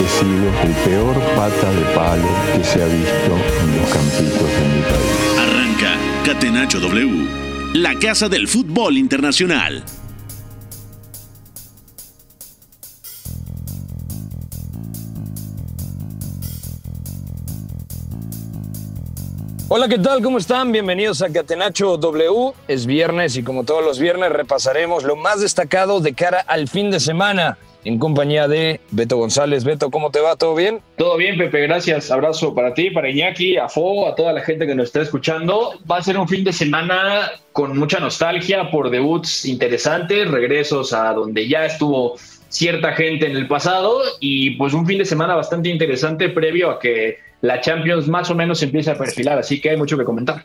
He sido el peor pata de palo que se ha visto en los campitos de mi país. Arranca Catenacho W, la casa del fútbol internacional. Hola, ¿qué tal? ¿Cómo están? Bienvenidos a Catenacho W. Es viernes y como todos los viernes repasaremos lo más destacado de cara al fin de semana en compañía de Beto González. Beto, ¿cómo te va? ¿Todo bien? Todo bien, Pepe, gracias. Abrazo para ti, para Iñaki, a Fo, a toda la gente que nos está escuchando. Va a ser un fin de semana con mucha nostalgia por debuts interesantes, regresos a donde ya estuvo cierta gente en el pasado y pues un fin de semana bastante interesante previo a que la Champions más o menos empiece a perfilar, así que hay mucho que comentar.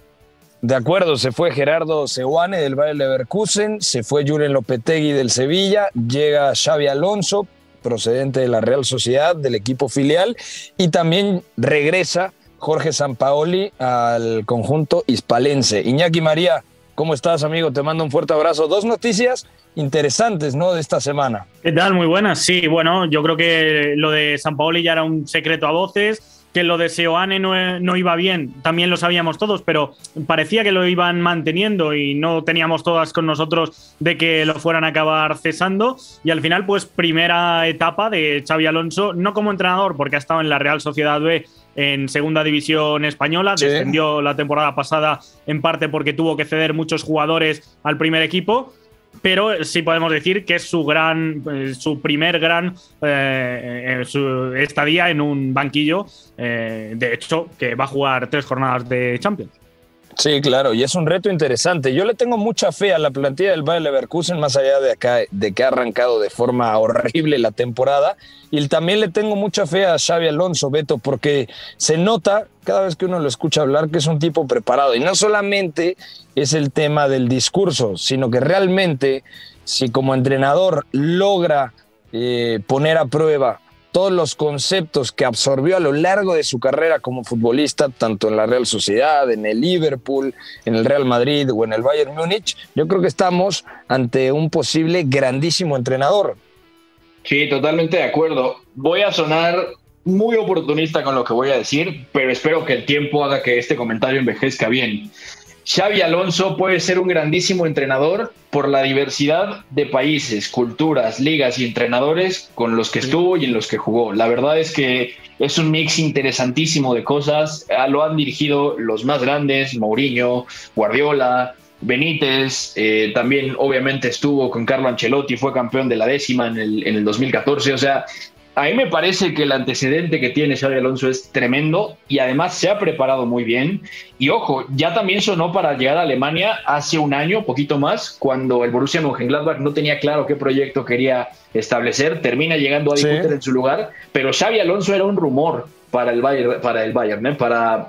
De acuerdo, se fue Gerardo Seoane del Bayer Leverkusen, se fue Julen Lopetegui del Sevilla, llega Xavi Alonso, procedente de la Real Sociedad, del equipo filial, y también regresa Jorge Sampaoli al conjunto hispalense. Iñaki María, ¿cómo estás, amigo? Te mando un fuerte abrazo. Dos noticias interesantes, ¿no? De esta semana. ¿Qué? Muy buenas. Sí, bueno, yo creo que lo de San Paoli ya era un secreto a voces, que lo de Seoane no, no, iba bien, también lo sabíamos todos, pero parecía que lo iban manteniendo y no teníamos todas con nosotros de que lo fueran a acabar cesando. Y al final, pues primera etapa de Xavi Alonso, no como entrenador, porque ha estado en la Real Sociedad B en segunda división española, Sí. descendió la temporada pasada en parte porque tuvo que ceder muchos jugadores al primer equipo, pero sí podemos decir que es su gran, eh, su primer gran eh, eh, su estadía en un banquillo. eh, de hecho, que va a jugar tres jornadas de Champions. Sí, claro, y es un reto interesante. Yo le tengo mucha fe a la plantilla del Bayer Leverkusen, más allá de acá, de que ha arrancado de forma horrible la temporada. Y también le tengo mucha fe a Xavi Alonso, Beto, porque se nota cada vez que uno lo escucha hablar que es un tipo preparado. Y no solamente es el tema del discurso, sino que realmente, si como entrenador logra eh, poner a prueba todos los conceptos que absorbió a lo largo de su carrera como futbolista, tanto en la Real Sociedad, en el Liverpool, en el Real Madrid o en el Bayern Múnich, yo creo que estamos ante un posible grandísimo entrenador. Sí, totalmente de acuerdo. Voy a sonar muy oportunista con lo que voy a decir, pero espero que el tiempo haga que este comentario envejezca bien. Xavi Alonso puede ser un grandísimo entrenador por la diversidad de países, culturas, ligas y entrenadores con los que estuvo y en los que jugó. La verdad es que es un mix interesantísimo de cosas. Ah, Lo han dirigido los más grandes, Mourinho, Guardiola, Benítez, eh, también obviamente estuvo con Carlo Ancelotti, fue campeón de la décima en el, en el 2014. O sea, a mí me parece que el antecedente que tiene Xavi Alonso es tremendo y además se ha preparado muy bien. Y ojo, ya también sonó para llegar a Alemania hace un año, poquito más, cuando el Borussia Mönchengladbach no tenía claro qué proyecto quería establecer. Termina llegando a Sí. discutir en su lugar, pero Xavi Alonso era un rumor para el Bayern, para el Bayern, ¿eh? para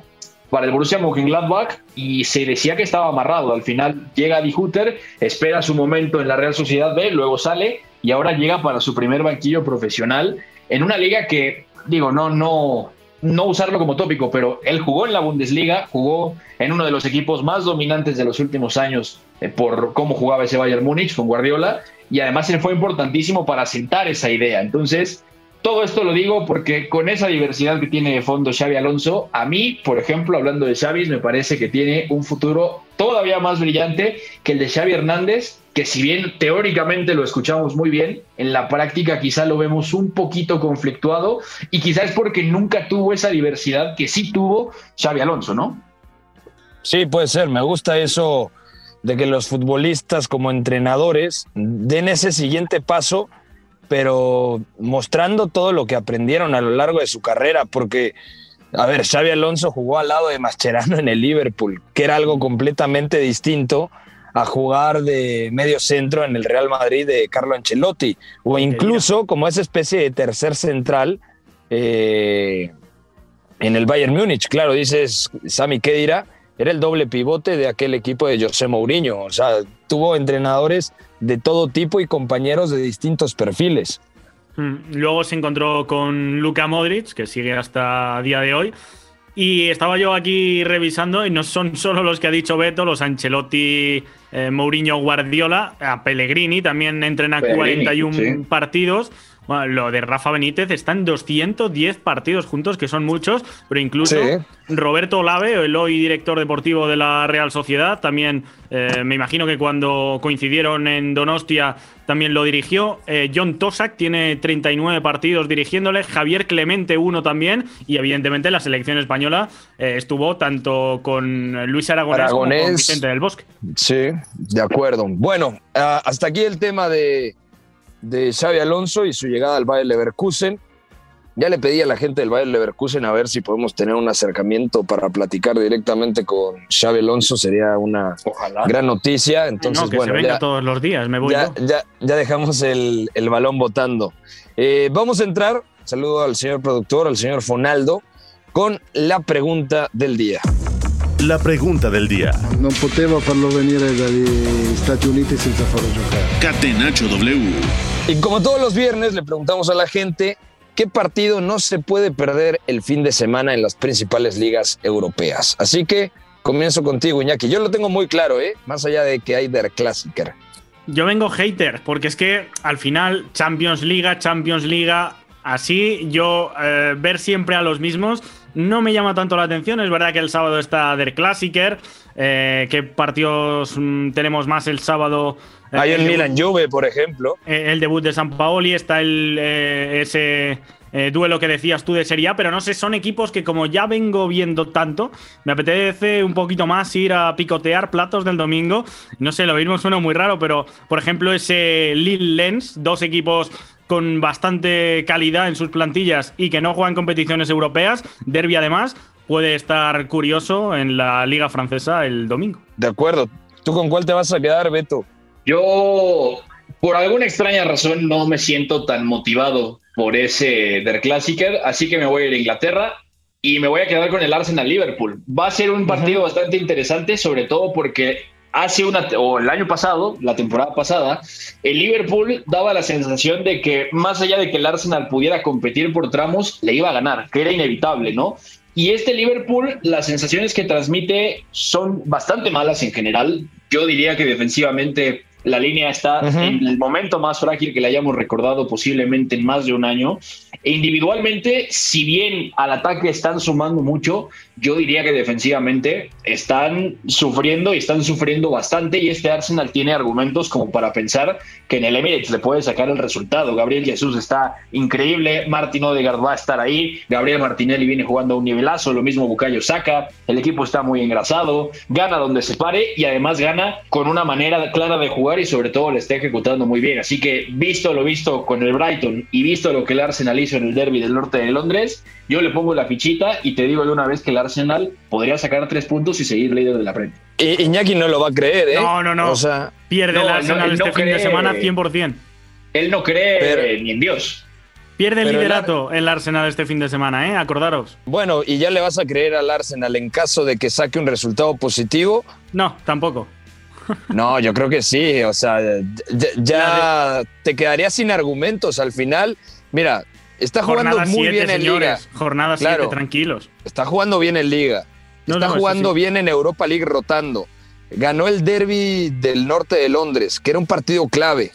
para el Borussia Mönchengladbach y se decía que estaba amarrado. Al final llega Di Hutter, espera su momento en la Real Sociedad B, luego sale y ahora llega para su primer banquillo profesional en una liga que, digo, no, no, no usarlo como tópico, pero él jugó en la Bundesliga, jugó en uno de los equipos más dominantes de los últimos años eh, por cómo jugaba ese Bayern Múnich con Guardiola y además él fue importantísimo para sentar esa idea. Entonces, todo esto lo digo porque con esa diversidad que tiene de fondo Xavi Alonso, a mí, por ejemplo, hablando de Xavi, me parece que tiene un futuro todavía más brillante que el de Xavi Hernández, que si bien teóricamente lo escuchamos muy bien, en la práctica quizá lo vemos un poquito conflictuado y quizá es porque nunca tuvo esa diversidad que sí tuvo Xavi Alonso, ¿no? Sí, puede ser. Me gusta eso de que los futbolistas como entrenadores den ese siguiente paso, pero mostrando todo lo que aprendieron a lo largo de su carrera, porque, a ver, Xavi Alonso jugó al lado de Mascherano en el Liverpool, que era algo completamente distinto a jugar de medio centro en el Real Madrid de Carlo Ancelotti, o incluso como esa especie de tercer central eh, en el Bayern Múnich. Claro, dices, Sami Khedira era el doble pivote de aquel equipo de José Mourinho. O sea, tuvo entrenadores de todo tipo y compañeros de distintos perfiles. Mm, luego se encontró con Luka Modric, que sigue hasta día de hoy. Y estaba yo aquí revisando, y no son solo los que ha dicho Beto, los Ancelotti, eh, Mourinho, Guardiola, a Pellegrini también entrena 41 partidos lo de Rafa Benítez está en 210 partidos juntos, que son muchos, pero incluso Roberto Olave, el hoy director deportivo de la Real Sociedad, también eh, me imagino que cuando coincidieron en Donostia también lo dirigió. Eh, John Tosak tiene 39 partidos dirigiéndole, Javier Clemente uno también, y evidentemente la selección española eh, estuvo tanto con Luis Aragonés, como con Vicente del Bosque. Sí, de acuerdo. Bueno, ah, hasta aquí el tema de de Xavi Alonso y su llegada al Bayern Leverkusen. Ya le pedí a la gente del Bayern Leverkusen a ver si podemos tener un acercamiento para platicar directamente con Xavi Alonso. Sería una gran noticia. Entonces, que bueno, se venga todos los días, me voy ya, ya, ya, dejamos el, el balón votando. Eh, vamos a entrar, saludo al señor productor, al señor Fonaldo, con la pregunta del día. La pregunta del día. No poteva farlo venire dagli Stati Uniti senza farlo giocare. Catenacho W. Y como todos los viernes le preguntamos a la gente qué partido no se puede perder el fin de semana en las principales ligas europeas. Así que comienzo contigo, Iñaki. Yo lo tengo muy claro, ¿eh? Más allá de que hay Der Klassiker. Yo vengo hater, porque es que al final Champions League, Champions League, así yo eh, ver siempre a los mismos no me llama tanto la atención. Es verdad que el sábado está Der Klassiker. Eh, ¿Qué partidos mm, tenemos más el sábado? Eh, Hay el, Milan Juve, por ejemplo. Eh, el debut de San Paoli, está el, ese duelo que decías tú de Serie A, pero no sé, son equipos que como ya vengo viendo tanto, me apetece un poquito más ir a picotear platos del domingo. No sé, lo mismo suena muy raro, pero por ejemplo ese Lille Lens, dos equipos con bastante calidad en sus plantillas y que no juegan competiciones europeas, Derby además, puede estar curioso en la Liga Francesa el domingo. De acuerdo. ¿Tú con cuál te vas a quedar, Beto? Yo, por alguna extraña razón, no me siento tan motivado por ese Der Klassiker, así que me voy a ir a Inglaterra y me voy a quedar con el Arsenal Liverpool. Va a ser un partido bastante interesante, sobre todo porque hace una, o el año pasado, la temporada pasada, el Liverpool daba la sensación de que más allá de que el Arsenal pudiera competir por tramos, le iba a ganar, que era inevitable, ¿no? Y este Liverpool, las sensaciones que transmite son bastante malas en general. Yo diría que defensivamente la línea está en el momento más frágil que le hayamos recordado posiblemente en más de un año. E individualmente, si bien al ataque están sumando mucho, yo diría que defensivamente están sufriendo y están sufriendo bastante y este Arsenal tiene argumentos como para pensar que en el Emirates le puede sacar el resultado. Gabriel Jesús está increíble, Martín Odegaard va a estar ahí, Gabriel Martinelli viene jugando a un nivelazo, lo mismo Bucayo saca, el equipo está muy engrasado, gana donde se pare y además gana con una manera clara de jugar y sobre todo le está ejecutando muy bien. Así que visto lo visto con el Brighton y visto lo que el Arsenal hizo en el derby del norte de Londres, yo le pongo la fichita y te digo de una vez que el Arsenal podría sacar tres puntos y seguir líder de la frente. Iñaki no lo va a creer, ¿eh? No, no, no. O sea, Pierde el Arsenal este fin de semana 100%. Él no cree ni en Dios. Pierde el liderato el Arsenal este fin de semana, ¿eh? Acordaros. Bueno, ¿y ya le vas a creer al Arsenal en caso de que saque un resultado positivo? No, tampoco. No, yo creo que sí. O sea, ya, te quedarías sin argumentos al final. Mira, está jugando muy bien en Liga. Jornada 7, tranquilos. Está jugando bien en Liga. Está jugando bien en Europa League rotando. Ganó el derby del norte de Londres, que era un partido clave.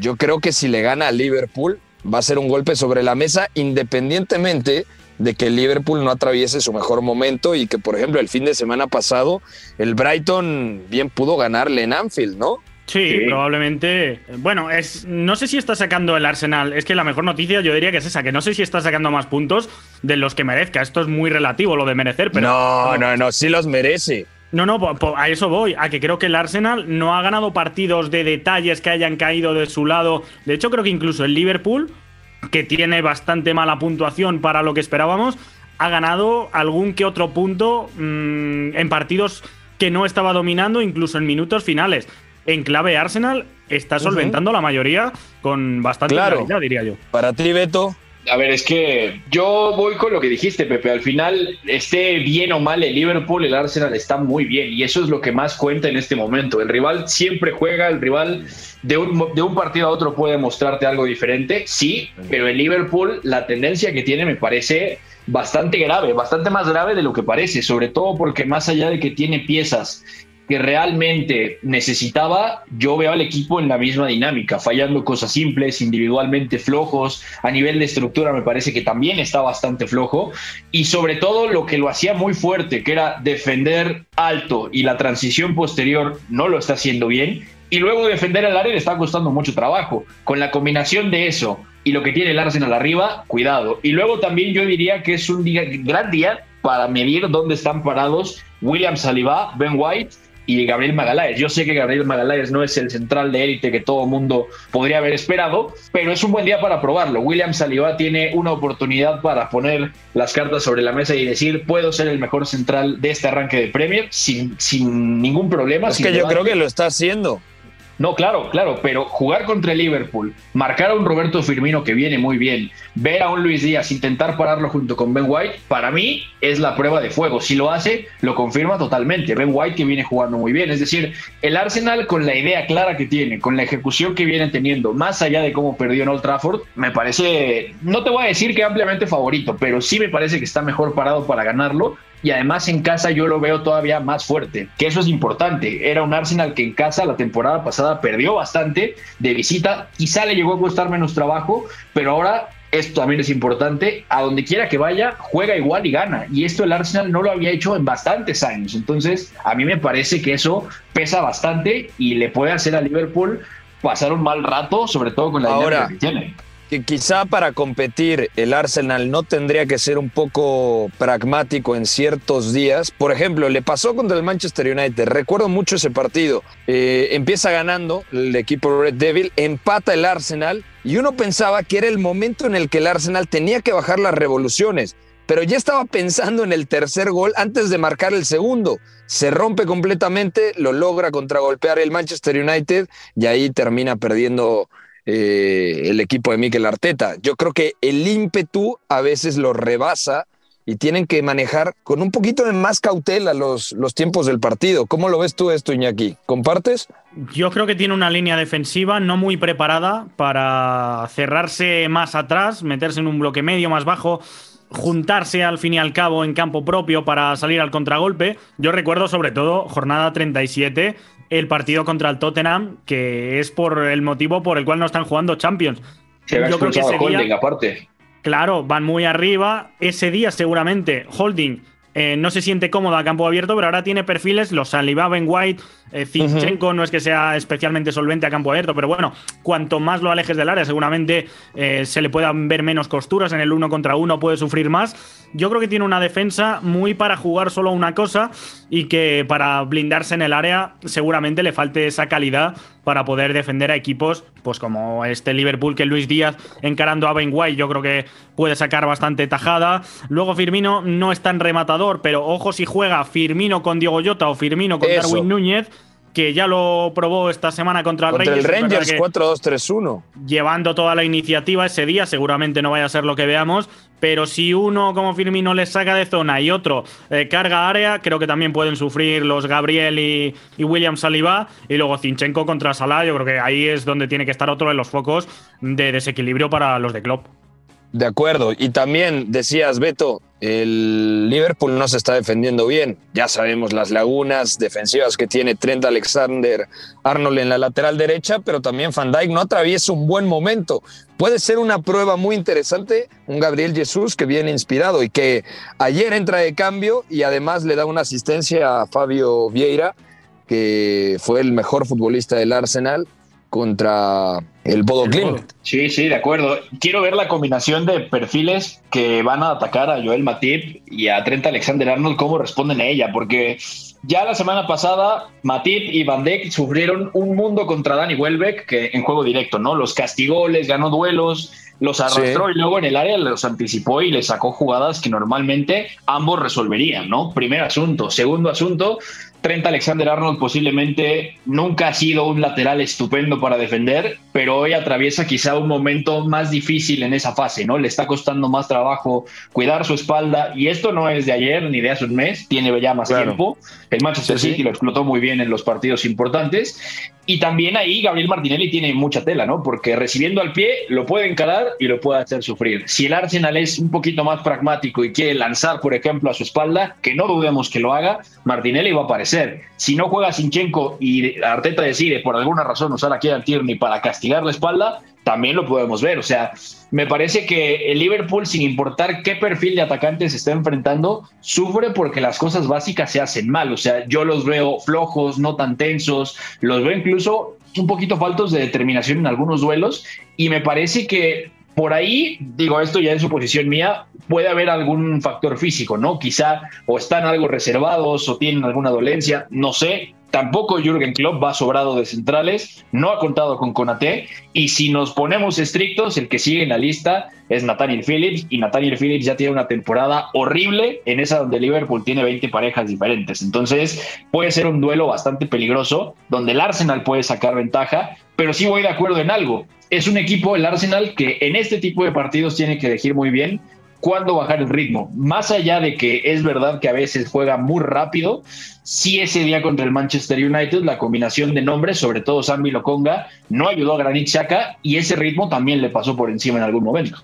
Yo creo que si le gana a Liverpool, va a ser un golpe sobre la mesa, independientemente de que el Liverpool no atraviese su mejor momento y que, por ejemplo, el fin de semana pasado el Brighton bien pudo ganarle en Anfield, ¿no? Sí, probablemente. Bueno, es no sé si está sacando el Arsenal. Es que la mejor noticia yo diría que es esa, que no sé si está sacando más puntos de los que merezca. Esto es muy relativo lo de merecer, pero. No, no, no, sí los merece. No, no, a eso voy, a que creo que el Arsenal no ha ganado partidos de detalles que hayan caído de su lado. De hecho, creo que incluso el Liverpool que tiene bastante mala puntuación para lo que esperábamos, ha ganado algún que otro punto mm, en partidos que no estaba dominando, incluso en minutos finales. En clave Arsenal está solventando la mayoría con bastante claridad, diría yo. Para ti, Beto. A ver, es que yo voy con lo que dijiste, Pepe. Al final, esté bien o mal el Liverpool, el Arsenal está muy bien y eso es lo que más cuenta en este momento. El rival siempre juega, el rival de un, de un partido a otro puede mostrarte algo diferente, sí, pero el Liverpool, la tendencia que tiene me parece bastante grave, bastante más grave de lo que parece, sobre todo porque más allá de que tiene piezas que realmente necesitaba, yo veo al equipo en la misma dinámica, fallando cosas simples, individualmente flojos, a nivel de estructura me parece que también está bastante flojo, y sobre todo lo que lo hacía muy fuerte, que era defender alto y la transición posterior no lo está haciendo bien, y luego defender el área le está costando mucho trabajo. Con la combinación de eso y lo que tiene el Arsenal arriba, cuidado. Y luego también yo diría que es un día, gran día para medir dónde están parados William Saliba, Ben White y Gabriel Magaláes. Yo sé que Gabriel Magaláes no es el central de élite que todo mundo podría haber esperado, pero es un buen día para probarlo. William Saliba tiene una oportunidad para poner las cartas sobre la mesa y decir, puedo ser el mejor central de este arranque de Premier sin, sin ningún problema. Es que yo creo que lo está haciendo. No, claro, claro, pero jugar contra el Liverpool, marcar a un Roberto Firmino que viene muy bien, ver a un Luis Díaz intentar pararlo junto con Ben White, para mí es la prueba de fuego. Si lo hace, lo confirma totalmente. Ben White que viene jugando muy bien. Es decir, el Arsenal con la idea clara que tiene, con la ejecución que viene teniendo, más allá de cómo perdió en Old Trafford, me parece, no te voy a decir que ampliamente favorito, pero sí me parece que está mejor parado para ganarlo y además en casa yo lo veo todavía más fuerte, que eso es importante. Era un Arsenal que en casa la temporada pasada perdió bastante de visita, quizá le llegó a costar menos trabajo, pero ahora esto también es importante, a donde quiera que vaya, juega igual y gana. Y esto el Arsenal no lo había hecho en bastantes años. Entonces, a mí me parece que eso pesa bastante y le puede hacer a Liverpool pasar un mal rato, sobre todo con la Ahora, que tiene que quizá para competir el Arsenal no tendría que ser un poco pragmático en ciertos días. Por ejemplo, le pasó contra el Manchester United. Recuerdo mucho ese partido. Eh, empieza ganando el equipo Red Devil, empata el Arsenal y uno pensaba que era el momento en el que el Arsenal tenía que bajar las revoluciones. Pero ya estaba pensando en el tercer gol antes de marcar el segundo. Se rompe completamente, lo logra contragolpear el Manchester United y ahí termina perdiendo eh, el equipo de Mikel Arteta. Yo creo que el ímpetu a veces lo rebasa y tienen que manejar con un poquito de más cautela los, los tiempos del partido. ¿Cómo lo ves tú esto, Iñaki? ¿Compartes? Yo creo que tiene una línea defensiva no muy preparada para cerrarse más atrás, meterse en un bloque medio más bajo, juntarse al fin y al cabo en campo propio para salir al contragolpe. Yo recuerdo sobre todo jornada 37 el partido contra el Tottenham, que es por el motivo por el cual no están jugando Champions. Yo creo que ese día, aparte. Claro, van muy arriba. Ese día seguramente Holding eh, no se siente cómodo a campo abierto, pero ahora tiene perfiles, los Saliba, Ben White, eh, Zinchenko no es que sea especialmente solvente a campo abierto, pero bueno, cuanto más lo alejes del área, seguramente eh, se le puedan ver menos costuras en el uno contra uno, puede sufrir más. Yo creo que tiene una defensa muy para jugar solo una cosa y que para blindarse en el área seguramente le falte esa calidad para poder defender a equipos pues como este Liverpool que Luis Díaz encarando a Ben White yo creo que puede sacar bastante tajada. Luego Firmino no es tan rematador, pero ojo si juega Firmino con Diego Llota o Firmino con Darwin Núñez que ya lo probó esta semana contra el Rangers. El Rangers 4-2-3-1. Llevando toda la iniciativa ese día, seguramente no vaya a ser lo que veamos, pero si uno como Firmino les saca de zona y otro eh, carga área, creo que también pueden sufrir los Gabriel y, William Saliba y luego Zinchenko contra Salah, yo creo que ahí es donde tiene que estar otro de los focos de desequilibrio para los de Klopp. De acuerdo, y también decías, Beto, el Liverpool no se está defendiendo bien. Ya sabemos las lagunas defensivas que tiene Trent Alexander Arnold en la lateral derecha, pero también Van Dijk no atraviesa un buen momento. Puede ser una prueba muy interesante un Gabriel Jesús que viene inspirado y que ayer entra de cambio y además le da una asistencia a Fabio Vieira, que fue el mejor futbolista del Arsenal contra el Bodo Glimt. Sí, sí, de acuerdo. Quiero ver la combinación de perfiles que van a atacar a Joel Matip y a Trent Alexander Arnold, cómo responden a ella, porque ya la semana pasada Matip y Van Dijk sufrieron un mundo contra Dani Welbeck que en juego directo, ¿no? Los castigó, les ganó duelos, los arrastró y luego en el área los anticipó y les sacó jugadas que normalmente ambos resolverían, ¿no? Primer asunto. Segundo asunto, Trent Alexander Arnold posiblemente nunca ha sido un lateral estupendo para defender, pero hoy atraviesa quizá un momento más difícil en esa fase, ¿no? Le está costando más trabajo cuidar su espalda y esto no es de ayer ni de hace un mes, tiene ya más tiempo. El Manchester City lo explotó muy bien en los partidos importantes y también ahí Gabriel Martinelli tiene mucha tela, ¿no? Porque recibiendo al pie lo puede encarar y lo puede hacer sufrir. Si el Arsenal es un poquito más pragmático y quiere lanzar, por ejemplo, a su espalda, que no dudemos que lo haga, Martinelli va a aparecer. Si no juega Sinchenko y Arteta decide por alguna razón usar a Kieran Tierney para castigar la espalda, también lo podemos ver. O sea, me parece que el Liverpool, sin importar qué perfil de atacante se está enfrentando, sufre porque las cosas básicas se hacen mal. O sea, yo los veo flojos, no tan tensos, los veo incluso un poquito faltos de determinación en algunos duelos y me parece que por ahí, digo, esto ya es suposición mía, puede haber algún factor físico, ¿no? Quizá o están algo reservados o tienen alguna dolencia, no sé, Tampoco Jürgen Klopp va sobrado de centrales, no ha contado con Conate y si nos ponemos estrictos, el que sigue en la lista es Nathaniel Phillips y Nathaniel Phillips ya tiene una temporada horrible en esa donde Liverpool tiene 20 parejas diferentes. Entonces puede ser un duelo bastante peligroso donde el Arsenal puede sacar ventaja, pero sí voy de acuerdo en algo. Es un equipo, el Arsenal, que en este tipo de partidos tiene que elegir muy bien cuándo bajar el ritmo. Más allá de que es verdad que a veces juega muy rápido, sí ese día contra el Manchester United la combinación de nombres, sobre todo Sammy Lokonga, no ayudó a Granit Xhaka y ese ritmo también le pasó por encima en algún momento.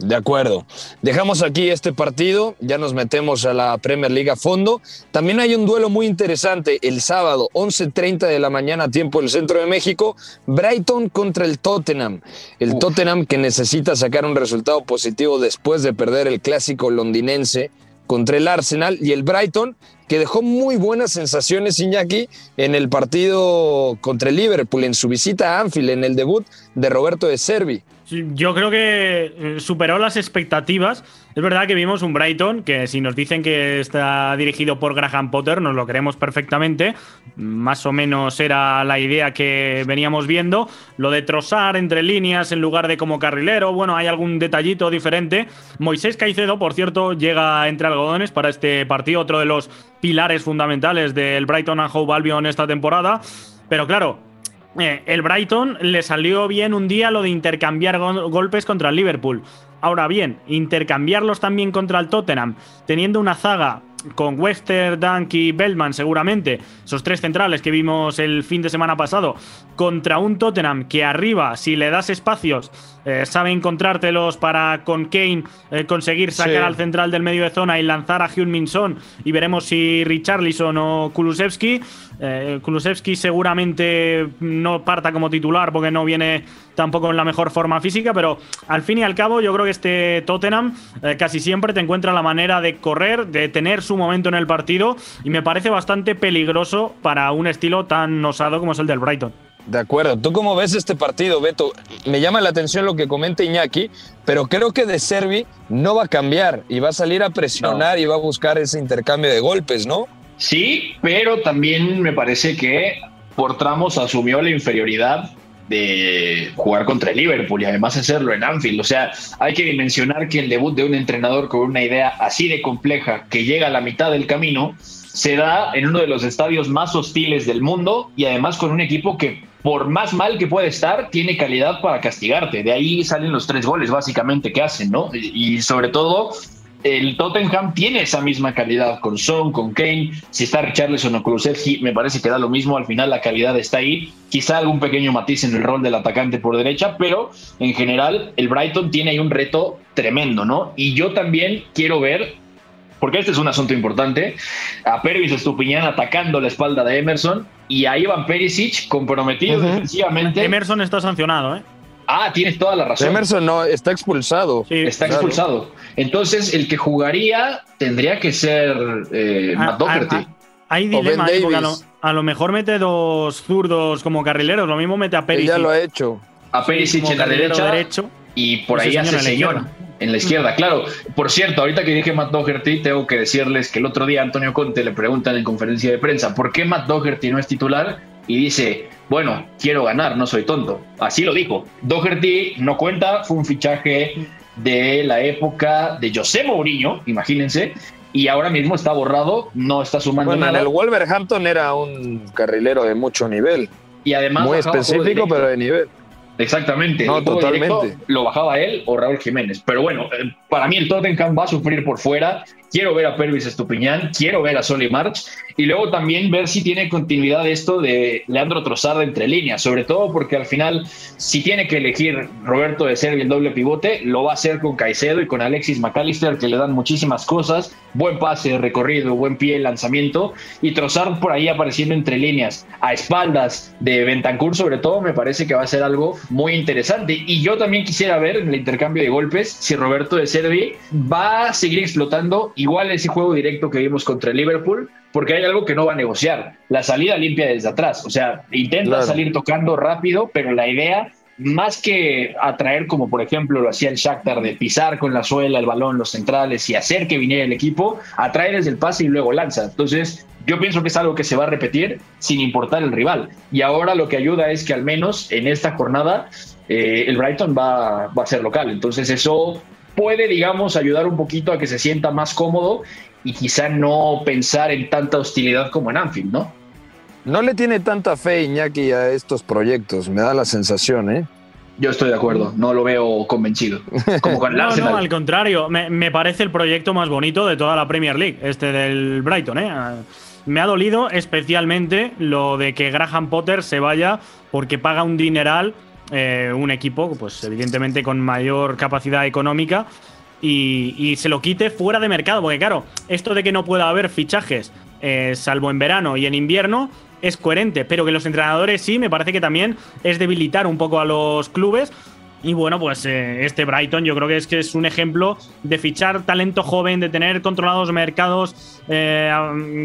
De acuerdo. Dejamos aquí este partido, ya nos metemos a la Premier League a fondo. También hay un duelo muy interesante el sábado, 11.30 de la mañana, tiempo del centro de México, Brighton contra el Tottenham. El Tottenham que necesita sacar un resultado positivo después de perder el clásico londinense contra el Arsenal y el Brighton que dejó muy buenas sensaciones Iñaki en el partido contra el Liverpool, en su visita a Anfield, en el debut de Roberto de Servi. Yo creo que eh, superó las expectativas. Es verdad que vimos un Brighton que si nos dicen que está dirigido por Graham Potter, nos lo creemos perfectamente. Más o menos era la idea que veníamos viendo. Lo de trozar entre líneas en lugar de como carrilero. Bueno, hay algún detallito diferente. Moisés Caicedo, por cierto, llega entre algodones para este partido. Otro de los pilares fundamentales del Brighton and Hove Albion esta temporada. Pero claro, eh, el Brighton le salió bien un día lo de intercambiar golpes contra el Liverpool. Ahora bien, intercambiarlos también contra el Tottenham, teniendo una zaga con Wester, Dunk y Bellman seguramente, esos tres centrales que vimos el fin de semana pasado, contra un Tottenham que arriba, si le das espacios, eh, sabe encontrártelos para con Kane eh, conseguir sacar al central del medio de zona y lanzar a Hyun Son. Y veremos si Richarlison o Kulusevski. Eh, Kulusevski seguramente no parta como titular porque no viene tampoco en la mejor forma física, pero al fin y al cabo yo creo que este Tottenham casi siempre te encuentra la manera de correr, de tener su momento en el partido y me parece bastante peligroso para un estilo tan osado como es el del Brighton. De acuerdo. ¿Tú cómo ves este partido, Beto? Me llama la atención lo que comenta Iñaki, pero creo que De Servi no va a cambiar y va a salir a presionar y va a buscar ese intercambio de golpes, ¿no? Sí, pero también me parece que por tramos asumió la inferioridad de jugar contra el Liverpool y además hacerlo en Anfield. O sea, hay que dimensionar que el debut de un entrenador con una idea así de compleja que llega a la mitad del camino se da en uno de los estadios más hostiles del mundo y además con un equipo que por más mal que puede estar, tiene calidad para castigarte. De ahí salen los tres goles básicamente que hacen, ¿no? Y sobre todo, el Tottenham tiene esa misma calidad con Son, con Kane. Si está Richarlison o Kulusevski, me parece que da lo mismo. Al final la calidad está ahí. Quizá algún pequeño matiz en el rol del atacante por derecha, pero en general el Brighton tiene ahí un reto tremendo, ¿no? Y yo también quiero ver porque este es un asunto importante, a Pervis Estupiñán atacando la espalda de Emerson y a Ivan Perisic comprometido defensivamente. Emerson está sancionado, ¿eh? Ah, tienes toda la razón. Emerson no, está expulsado. está expulsado. Entonces, el que jugaría tendría que ser eh, ah, Matt Doherty. Ah, ah, hay dilema, ¿eh? a lo, mejor mete dos zurdos como carrileros, lo mismo mete a Perisic. ya lo ha hecho. A Perisic en la derecha. Derecho, y por ahí hace señor en la izquierda. Claro, por cierto, ahorita que dije Matt Doherty, tengo que decirles que el otro día Antonio Conte le preguntan en conferencia de prensa por qué Matt Doherty no es titular y dice, bueno, quiero ganar, no soy tonto. Así lo dijo. Doherty no cuenta, fue un fichaje de la época de José Mourinho, imagínense, y ahora mismo está borrado, no está sumando Bueno, en nada. el Wolverhampton era un carrilero de mucho nivel. y además Muy específico, pero de nivel. Exactamente. No, totalmente. lo bajaba él o Raúl Jiménez. Pero bueno, eh, para mí el Tottenham va a sufrir por fuera. Quiero ver a Pervis Estupiñán, quiero ver a Soli March y luego también ver si tiene continuidad esto de Leandro Trossard entre líneas, sobre todo porque al final, si tiene que elegir Roberto de Servi el doble pivote, lo va a hacer con Caicedo y con Alexis McAllister, que le dan muchísimas cosas, buen pase, recorrido, buen pie, lanzamiento, y Trossard por ahí apareciendo entre líneas, a espaldas de Bentancur sobre todo, me parece que va a ser algo muy interesante. Y yo también quisiera ver en el intercambio de golpes si Roberto de Servi va a seguir explotando igual ese juego directo que vimos contra el Liverpool, porque hay algo que no va a negociar, la salida limpia desde atrás, o sea, intenta Claro. salir tocando rápido, pero la idea más que atraer como por ejemplo lo hacía el Shakhtar de pisar con la suela el balón los centrales y hacer que viniera el equipo, atrae desde el pase y luego lanza. Entonces, yo pienso que es algo que se va a repetir sin importar el rival. Y ahora lo que ayuda es que al menos en esta jornada eh, el Brighton va, va a ser local. Entonces eso puede, digamos, ayudar un poquito a que se sienta más cómodo y quizá no pensar en tanta hostilidad como en Anfield, ¿no? No le tiene tanta fe Iñaki a estos proyectos, me da la sensación, ¿eh? Yo estoy de acuerdo, no lo veo convencido. Como con el No, Arsenal. no, al contrario. Me, me parece el proyecto más bonito de toda la Premier League, este del Brighton. ¿eh? Ah, Me ha dolido especialmente lo de que Graham Potter se vaya porque paga un dineral eh, un equipo, pues evidentemente con mayor capacidad económica. Y, y se lo quite fuera de mercado. Porque, claro, esto de que no pueda haber fichajes, eh, salvo en verano y en invierno, es coherente. Pero que los entrenadores sí, me parece que también es debilitar un poco a los clubes. Y bueno, pues eh, este Brighton yo creo que es que es un ejemplo de fichar talento joven, de tener controlados mercados eh,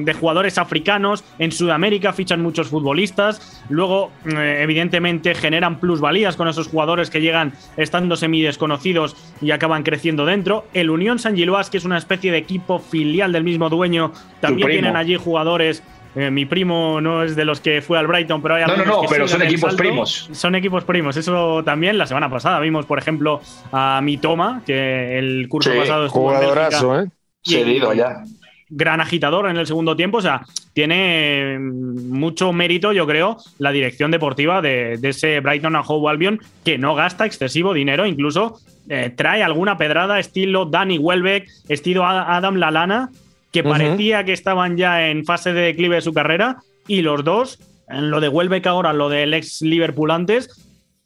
de jugadores africanos. En Sudamérica fichan muchos futbolistas. Luego, eh, evidentemente, generan plusvalías con esos jugadores que llegan estando semi desconocidos y acaban creciendo dentro. El Unión San Giloas, que es una especie de equipo filial del mismo dueño, también tienen allí jugadores. Eh, mi primo no es de los que fue al Brighton, pero hay No, no, no, que pero son equipos salto. primos. Son equipos primos. Eso también la semana pasada vimos, por ejemplo, a Mitoma, que el curso Sí, pasado estuvo en Bélgica. Jugadorazo, ¿eh? Y- Cedido ya. gran agitador en el segundo tiempo. O sea, tiene mucho mérito, yo creo, la dirección deportiva de, de ese Brighton and Hove Albion, que no gasta excesivo dinero, incluso eh, trae alguna pedrada estilo Danny Welbeck, estilo A- Adam Lalana, que parecía que estaban ya en fase de declive de su carrera, y los dos, en lo de Welbeck ahora, lo del ex Liverpool antes,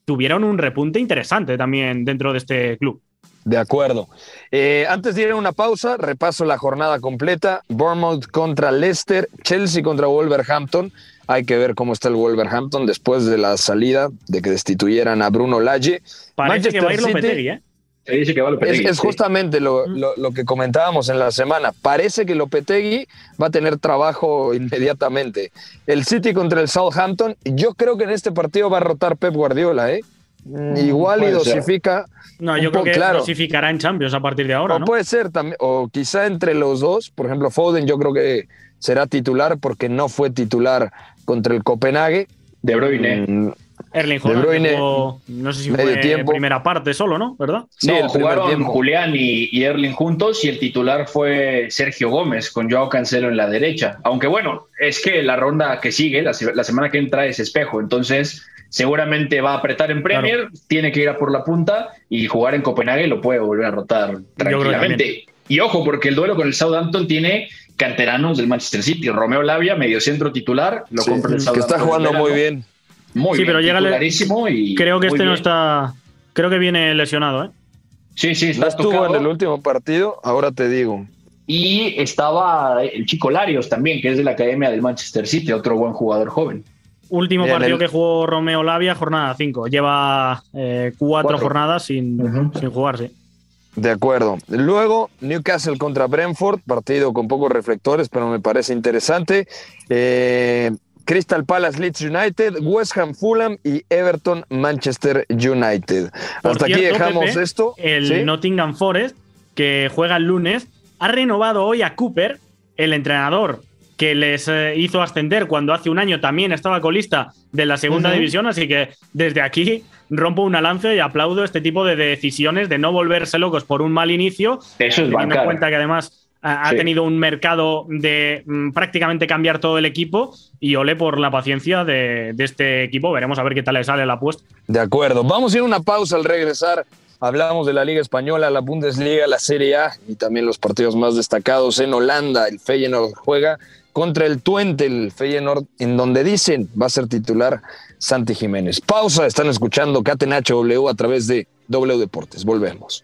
tuvieron un repunte interesante también dentro de este club. De acuerdo. Eh, antes de ir a una pausa, repaso la jornada completa. Bournemouth contra Leicester, Chelsea contra Wolverhampton. Hay que ver cómo está el Wolverhampton después de la salida de que destituyeran a Bruno Lage. Parece que va a ir Lopetegui, City- ¿eh? Se dice que va Es, Lopetegui, es sí. justamente lo, lo- lo que comentábamos en la semana. Parece que Lopetegui va a tener trabajo inmediatamente. El City contra el Southampton. Yo creo que en este partido va a rotar Pep Guardiola, ¿eh? Mm, Igual y ser. dosifica. No, yo creo que claro. dosificará en Champions a partir de ahora, o ¿no? puede ser también, o quizá entre los dos. Por ejemplo, Foden, yo creo que será titular porque no fue titular contra el Copenhague. De Bruyne. Mm, Erling De Haaland Bruyne, jugó, no sé si medio fue tiempo. primera parte solo, ¿no? ¿Verdad? Sí, no, jugaron tiempo. Julián y, y Erling juntos y el titular fue Sergio Gómez con Joao Cancelo en la derecha. Aunque bueno, es que la ronda que sigue, la, se- la semana que entra es espejo, entonces seguramente va a apretar en Premier, tiene que ir a por la punta y jugar en Copenhague lo puede volver a rotar que tranquilamente. Y ojo, porque el duelo con el Southampton tiene canteranos del Manchester City. Romeo Lavia, medio centro titular, lo sí, compra el que Southampton. está jugando muy bien. Muy Sí, bien, pero llega titularísimo y Creo que este no está. Creo que viene lesionado, ¿eh? Sí, sí, No está estuvo tocado. en el último partido, ahora te digo. Y estaba el chico Larios también, que es de la Academia del Manchester City, otro buen jugador joven. Último Bien, partido el- que jugó Romeo Lavia, jornada 5. Lleva eh, cuatro, Cuatro. jornadas sin, Ujú. sin jugar, sí. De acuerdo. Luego, Newcastle contra Brentford, partido con pocos reflectores, pero me parece interesante. Eh, Crystal Palace, Leeds United, West Ham, Fulham y Everton, Manchester United. Por Hasta aquí dejamos Pepe, esto. El ¿sí? Nottingham Forest, que juega el lunes, ha renovado hoy a Cooper, el entrenador que les eh, hizo ascender cuando hace un año también estaba colista de la segunda división, así que desde aquí rompo una lanza y aplaudo este tipo de decisiones de no volverse locos por un mal inicio, Eso es teniendo en cuenta que además ha, tenido un mercado de mm, prácticamente cambiar todo el equipo y ole por la paciencia de, de, este equipo. Veremos a ver qué tal le sale la apuesta. De acuerdo. Vamos a ir a una pausa al regresar. Hablamos de la Liga Española, la Bundesliga, la Serie A y también los partidos más destacados en Holanda. El Feyenoord juega contra el Twente, el Feyenoord, en donde dicen va a ser titular Santi Jiménez. Pausa, están escuchando Catenacho W a través de W Deportes. Volvemos.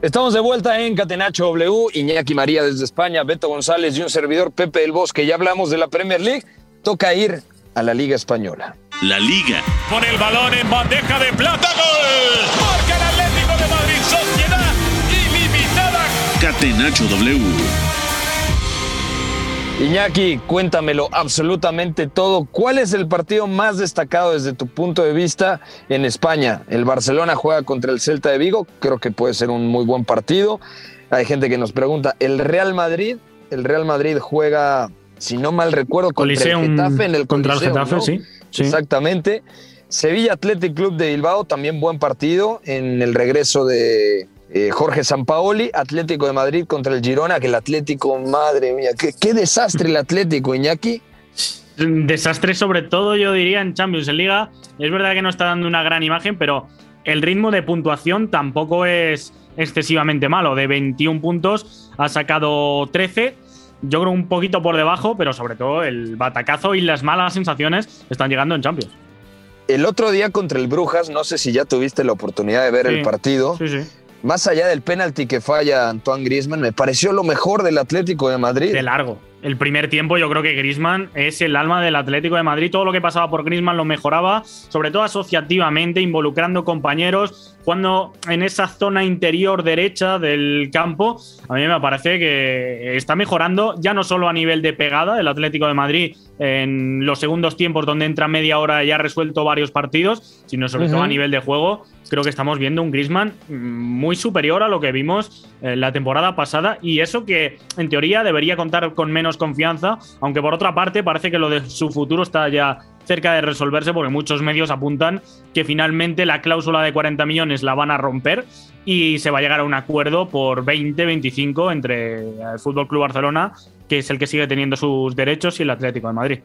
Estamos de vuelta en Catenacho W, Iñaki María desde España, Beto González y un servidor Pepe del Bosque. Ya hablamos de la Premier League, toca ir a la Liga Española. La Liga. Con el balón en bandeja de plata, gol. Marca el Atlético de Madrid, sociedad ilimitada. Catenacho W. Iñaki, cuéntamelo absolutamente todo. ¿Cuál es el partido más destacado desde tu punto de vista en España? El Barcelona juega contra el Celta de Vigo, creo que puede ser un muy buen partido. Hay gente que nos pregunta, ¿el Real Madrid? El Real Madrid juega, si no mal recuerdo, contra el Getafe en el Contra el Getafe, sí, sí. Exactamente. Sevilla Athletic Club de Bilbao, también buen partido en el regreso de eh, Jorge Sampaoli, Atlético de Madrid contra el Girona, que el Atlético, madre mía, qué, qué desastre el Atlético, Iñaki. Desastre sobre todo, yo diría, en Champions, en Liga. Es verdad que no está dando una gran imagen, pero el ritmo de puntuación tampoco es excesivamente malo. De 21 puntos ha sacado 13. Yo creo un poquito por debajo, pero sobre todo el batacazo y las malas sensaciones están llegando en Champions. El otro día contra el Brujas, no sé si ya tuviste la oportunidad de ver Sí, el partido. Sí, sí. Más allá del penalti que falla Antoine Griezmann, me pareció lo mejor del Atlético de Madrid. De largo. El primer tiempo yo creo que Griezmann es el alma del Atlético de Madrid. Todo lo que pasaba por Griezmann lo mejoraba, sobre todo asociativamente, involucrando compañeros, cuando en esa zona interior derecha del campo, a mí me parece que está mejorando ya no solo a nivel de pegada el Atlético de Madrid en los segundos tiempos donde entra media hora y ha resuelto varios partidos, sino sobre todo a nivel de juego. Creo que estamos viendo un Griezmann mm, muy superior a lo que vimos eh, la temporada pasada y eso que en teoría debería contar con menos confianza, aunque por otra parte parece que lo de su futuro está ya cerca de resolverse porque muchos medios apuntan que finalmente la cláusula de 40 millones la van a romper y se va a llegar a un acuerdo por 20-25 entre el Fútbol Club Barcelona, que es el que sigue teniendo sus derechos, y el Atlético de Madrid.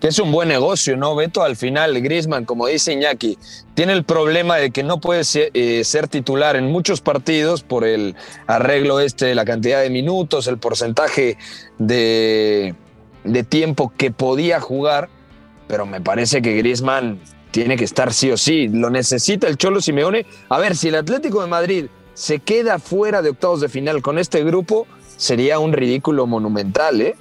Que es un buen negocio, ¿no, Beto? Al final, Griezmann, como dice Iñaki, tiene el problema de que no puede ser, eh, ser titular en muchos partidos por el arreglo este de la cantidad de minutos, el porcentaje de, de tiempo que podía jugar, pero me parece que Griezmann tiene que estar sí o sí. Lo necesita el Cholo Simeone. A ver, si el Atlético de Madrid se queda fuera de octavos de final con este grupo, sería un ridículo monumental, ¿eh?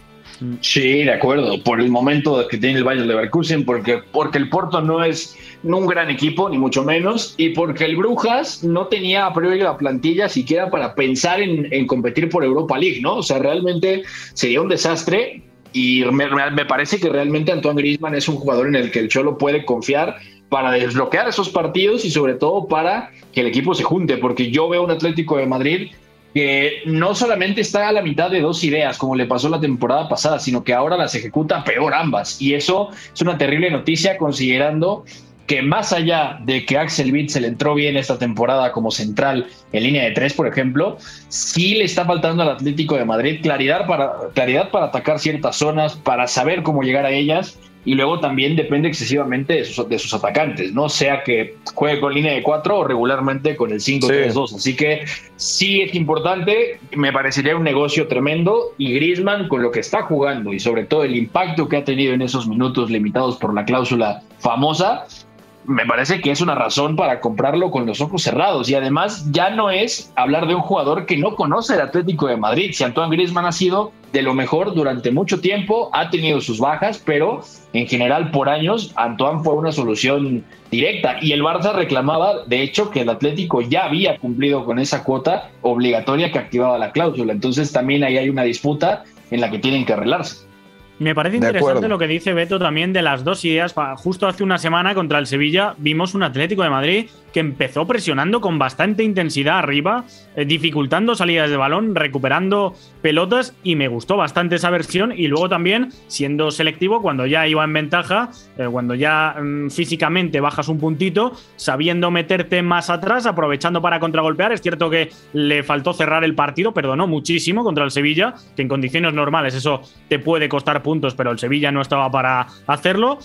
Sí, de acuerdo. Por el momento que tiene el Bayern Leverkusen, porque, porque el Porto no es un gran equipo, ni mucho menos, y porque el Brujas no tenía a priori la plantilla siquiera para pensar en, en competir por Europa League, ¿no? O sea, realmente sería un desastre. Y me, me parece que realmente Antoine Griezmann es un jugador en el que el Cholo puede confiar para desbloquear esos partidos y sobre todo para que el equipo se junte, porque yo veo un Atlético de Madrid que no solamente está a la mitad de dos ideas, como le pasó la temporada pasada, sino que ahora las ejecuta peor ambas. Y eso es una terrible noticia considerando que más allá de que Axel Witzel entró bien esta temporada como central en línea de tres, por ejemplo, sí le está faltando al Atlético de Madrid claridad para, claridad para atacar ciertas zonas, para saber cómo llegar a ellas y luego también depende excesivamente de sus, de sus atacantes, ¿no? Sea que juegue con línea de cuatro o regularmente con el 5-3-2. Así que sí es importante, me parecería un negocio tremendo y Griezmann con lo que está jugando y sobre todo el impacto que ha tenido en esos minutos limitados por la cláusula famosa, me parece que es una razón para comprarlo con los ojos cerrados. Y además ya no es hablar de un jugador que no conoce el Atlético de Madrid. Si Antoine Griezmann ha sido de lo mejor durante mucho tiempo, ha tenido sus bajas, pero en general por años Antoine fue una solución directa. Y el Barça reclamaba, de hecho, que el Atlético ya había cumplido con esa cuota obligatoria que activaba la cláusula. Entonces también ahí hay una disputa en la que tienen que arreglarse. Me parece interesante lo que dice Beto también de las dos ideas. Justo hace una semana contra el Sevilla vimos un Atlético de Madrid que empezó presionando con bastante intensidad arriba, eh, dificultando salidas de balón, recuperando pelotas y me gustó bastante esa versión y luego también siendo selectivo cuando ya iba en ventaja, eh, cuando ya mm, físicamente bajas un puntito, sabiendo meterte más atrás, aprovechando para contragolpear. Es cierto que le faltó cerrar el partido, perdonó muchísimo contra el Sevilla, que en condiciones normales eso te puede costar puntos, pero el Sevilla no estaba para hacerlo.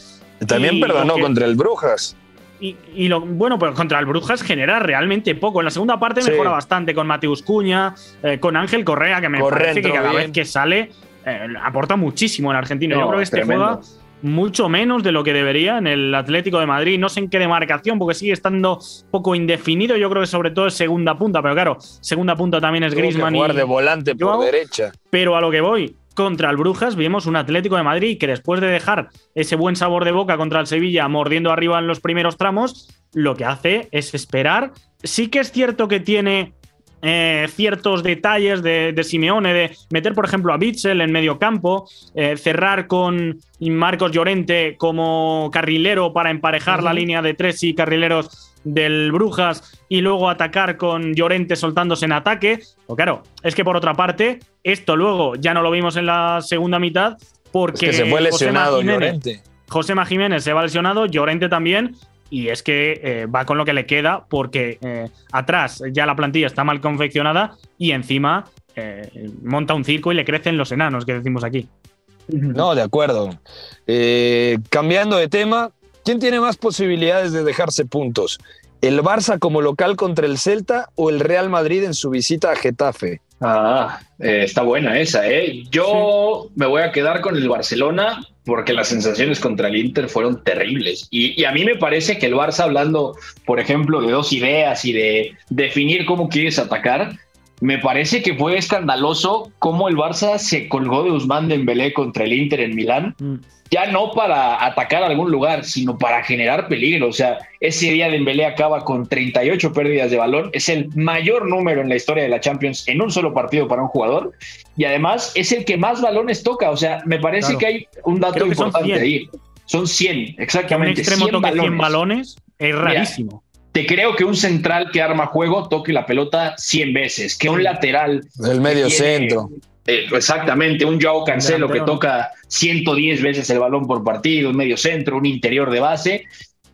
También perdonó contra el Brujas. Y, lo bueno, pues contra el Brujas genera realmente poco. En la segunda parte mejora bastante con Mateus Cuña, eh, con Ángel Correa, que me parece que cada vez que sale eh, aporta muchísimo en Argentina. Yo creo que este juega mucho menos de lo que debería en el Atlético de Madrid. No sé en qué demarcación, porque sigue estando poco indefinido. Yo creo que sobre todo es segunda punta, pero claro, segunda punta también es Griezmann. y de volante por derecha. Pero a lo que voy, contra el Brujas vimos un Atlético de Madrid que después de dejar ese buen sabor de boca contra el Sevilla mordiendo arriba en los primeros tramos, lo que hace es esperar. Sí que es cierto que tiene eh, ciertos detalles de, Simeone, de meter, por ejemplo, a Bitzel en medio campo, eh, cerrar con Marcos Llorente como carrilero para emparejar la línea de tres y carrileros del Brujas y luego atacar con Llorente soltándose en ataque. O claro, es que por otra parte, esto luego ya no lo vimos en la segunda mitad porque se fue lesionado Llorente. José Jiménez se va lesionado, Llorente también. Y es que eh, va con lo que le queda porque eh, atrás ya la plantilla está mal confeccionada y encima eh, monta un circo y le crecen los enanos que decimos aquí. No, de acuerdo. cambiando de tema, ¿Quién tiene más posibilidades de dejarse puntos? ¿El Barça como local contra el Celta o el Real Madrid en su visita a Getafe? Ah, eh, está buena esa, ¿eh? Yo me voy a quedar con el Barcelona porque las sensaciones contra el Inter fueron terribles. Y, y, a mí me parece que el Barça, hablando, por ejemplo, de dos ideas y de definir cómo quieres atacar, me parece que fue escandaloso cómo el Barça se colgó de Usman Dembélé contra el Inter en Milán. Mm ya no para atacar algún lugar, sino para generar peligro. O sea, ese día Dembélé acaba con 38 pérdidas de balón, es el mayor número en la historia de la Champions en un solo partido para un jugador y además es el que más balones toca. O sea, me parece que hay un dato importante ahí. Son 100, exactamente. un extremo 100 toque balones. 100 balones es rarísimo. Te creo que un central que arma juego toque la pelota 100 veces, que un lateral del medio centro. eh, exactamente, un Joao Cancelo que toca 110 veces el balón por partido, un medio centro, un interior de base,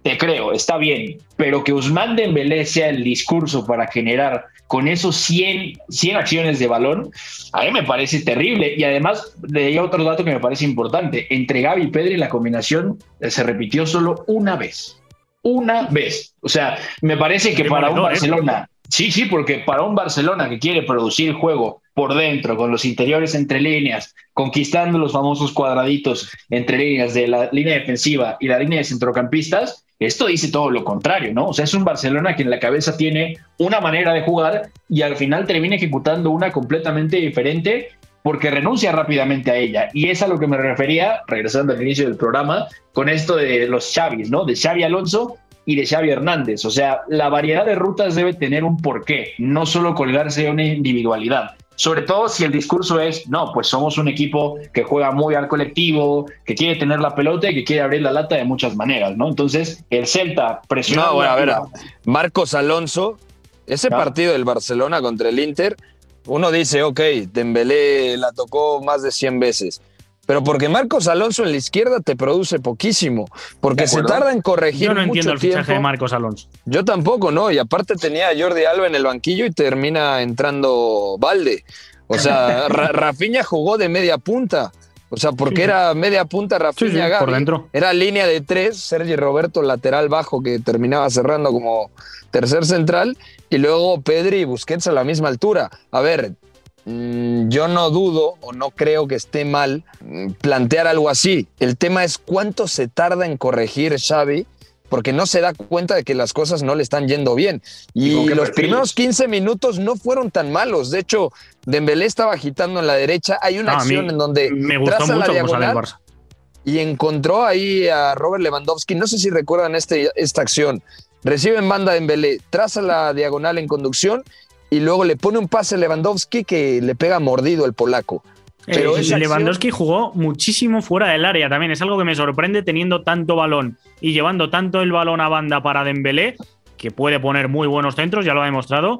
te creo, está bien, pero que Usman Dembélé sea el discurso para generar con esos 100, 100 acciones de balón, a mí me parece terrible. Y además, de otro dato que me parece importante, entre Gaby y Pedri la combinación se repitió solo una vez. Una vez. O sea, me parece que para un ¿eh? Barcelona, sí, sí, porque para un Barcelona que quiere producir juego por dentro, con los interiores entre líneas, conquistando los famosos cuadraditos entre líneas de la línea defensiva y la línea de centrocampistas, esto dice todo lo contrario, ¿no? O sea, es un Barcelona que en la cabeza tiene una manera de jugar y al final termina ejecutando una completamente diferente porque renuncia rápidamente a ella. Y es a lo que me refería, regresando al inicio del programa, con esto de los Xavis, ¿no? De Xavi Alonso y de Xavi Hernández. O sea, la variedad de rutas debe tener un porqué, no solo colgarse de una individualidad sobre todo si el discurso es, no, pues somos un equipo que juega muy al colectivo, que quiere tener la pelota y que quiere abrir la lata de muchas maneras, ¿no? Entonces, el Celta presionó. No, bueno, a ver, Marcos Alonso, ese partido del Barcelona contra el Inter, uno dice, ok, Dembélé la tocó más de 100 veces. Pero porque Marcos Alonso en la izquierda te produce poquísimo. Porque se tarda en corregir. Yo no entiendo el fichaje de Marcos Alonso. Yo tampoco, ¿no? Y aparte tenía a Jordi Alba en el banquillo y termina entrando Valde. O sea, Rafiña jugó de media punta. O sea, porque era media punta Rafinha sí, por dentro. Era línea de tres, Sergi Roberto lateral bajo que terminaba cerrando como tercer central y luego Pedri y Busquets a la misma altura. A ver, Mm, yo no dudo o no creo que esté mal mm, plantear algo así. El tema es cuánto se tarda en corregir Xavi porque no se da cuenta de que las cosas no le están yendo bien. Y, los primeros 15 minutos no fueron tan malos. De hecho, Dembélé estaba agitando en la derecha. Hay una acción en donde me gustó mucho la Barça. y encontró ahí a Robert Lewandowski. No sé si recuerdan este, esta acción. Recibe en banda Dembélé, traza la diagonal en conducción y luego le pone un pase a Lewandowski que le pega mordido el polaco. Pero Lewandowski jugó muchísimo fuera del área también. Es algo que me sorprende teniendo tanto balón y llevando tanto el balón a banda para Dembélé, que puede poner muy buenos centros, ya lo ha demostrado.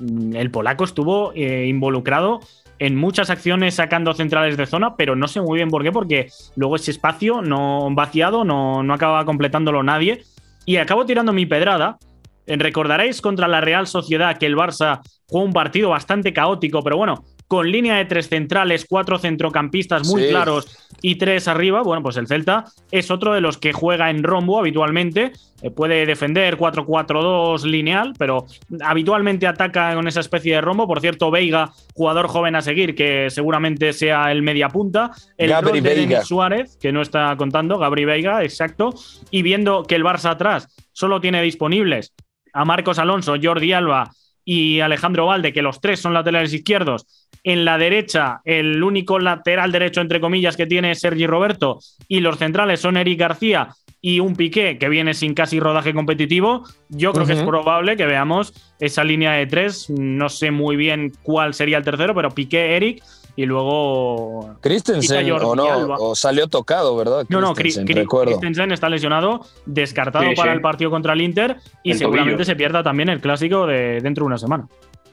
Mm, el polaco estuvo eh, involucrado en muchas acciones sacando centrales de zona, pero no sé muy bien por qué, porque luego ese espacio no vaciado no, no acaba completándolo nadie. Y acabo tirando mi pedrada. Recordaréis contra la Real Sociedad que el Barça jugó un partido bastante caótico, pero bueno, con línea de tres centrales, cuatro centrocampistas muy claros y tres arriba, bueno, pues el Celta es otro de los que juega en rombo habitualmente. Eh, puede defender 4-4-2 lineal, pero habitualmente ataca con esa especie de rombo. Por cierto, Veiga, jugador joven a seguir, que seguramente sea el media punta. El Gabri de Veiga. Suárez, que no está contando, Gabri Veiga, exacto. Y viendo que el Barça atrás solo tiene disponibles a Marcos Alonso, Jordi Alba y Alejandro Valde, que los tres son laterales izquierdos. En la derecha, el único lateral derecho, entre comillas, que tiene es Sergi Roberto. Y los centrales son Eric García y un Piqué que viene sin casi rodaje competitivo. Yo creo que es probable que veamos esa línea de tres. No sé muy bien cuál sería el tercero, pero Piqué, Eric y luego. Christensen o no, o salió tocado, ¿verdad? No, no, Christensen está lesionado, descartado para el partido contra el Inter y seguramente se pierda también el clásico de dentro de una semana.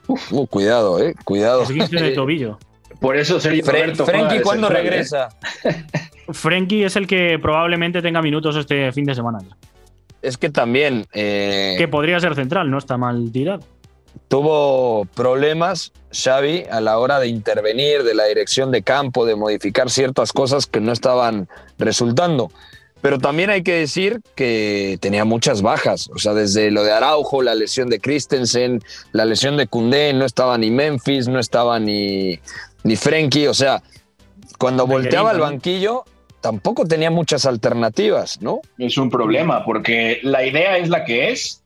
Uh, cuidado, eh, cuidado. de tobillo. Por eso Sergio Roberto Frenkie, ¿cuándo regresa? Frenkie es el que probablemente tenga minutos este fin de semana. Es que también. Eh, que podría ser central, no está mal tirado tuvo problemas Xavi a la hora de intervenir, de la dirección de campo, de modificar ciertas cosas que no estaban resultando. Pero también hay que decir que tenía muchas bajas, o sea, desde lo de Araujo, la lesión de Christensen, la lesión de Cundé, no estaba ni Memphis, no estaba ni, ni Frenkie, o sea, cuando volteaba al banquillo tampoco tenía muchas alternativas, ¿no? Es un problema, porque la idea es la que es,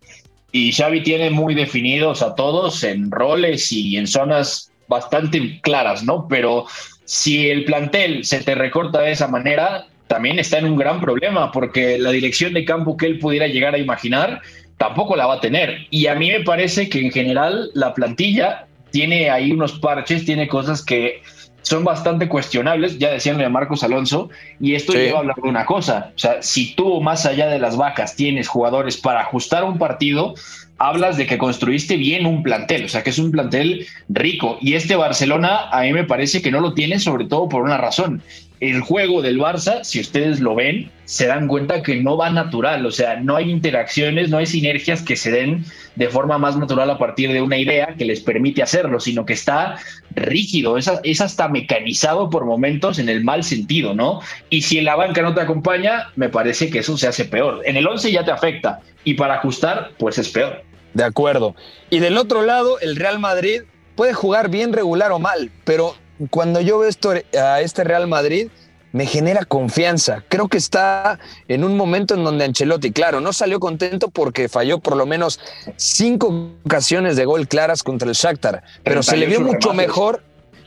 y Xavi tiene muy definidos a todos en roles y en zonas bastante claras, ¿no? Pero si el plantel se te recorta de esa manera, también está en un gran problema, porque la dirección de campo que él pudiera llegar a imaginar tampoco la va a tener. Y a mí me parece que en general la plantilla tiene ahí unos parches, tiene cosas que son bastante cuestionables, ya decían de Marcos Alonso, y esto lleva a hablar de una cosa, o sea, si tú más allá de las vacas tienes jugadores para ajustar un partido, hablas de que construiste bien un plantel, o sea, que es un plantel rico, y este Barcelona a mí me parece que no lo tiene, sobre todo por una razón, el juego del Barça, si ustedes lo ven, se dan cuenta que no va natural, o sea, no hay interacciones, no hay sinergias que se den de forma más natural a partir de una idea que les permite hacerlo, sino que está rígido, es, hasta mecanizado por momentos en el mal sentido, ¿no? Y si en la banca no te acompaña, me parece que eso se hace peor. En el 11 ya te afecta y para ajustar, pues es peor. De acuerdo. Y del otro lado, el Real Madrid puede jugar bien regular o mal, pero cuando yo veo esto, a este Real Madrid, me genera confianza. Creo que está en un momento en donde Ancelotti, claro, no salió contento porque falló por lo menos cinco ocasiones de gol claras contra el Shakhtar, pero se le vio mucho mejor.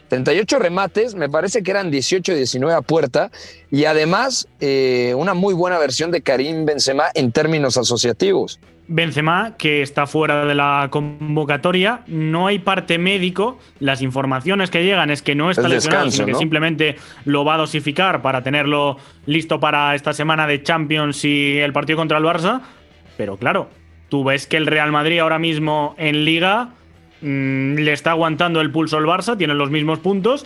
38 remates, me parece que eran 18 19 a puerta, y además eh, una muy buena versión de Karim Benzema en términos asociativos. Benzema, que está fuera de la convocatoria, no hay parte médico, las informaciones que llegan es que no está lesionado, sino que simplemente lo va a dosificar para tenerlo listo para esta semana de Champions y el partido contra el Barça, pero claro, tú ves que el Real Madrid ahora mismo en liga mm, le está aguantando el pulso al Barça, tiene los mismos puntos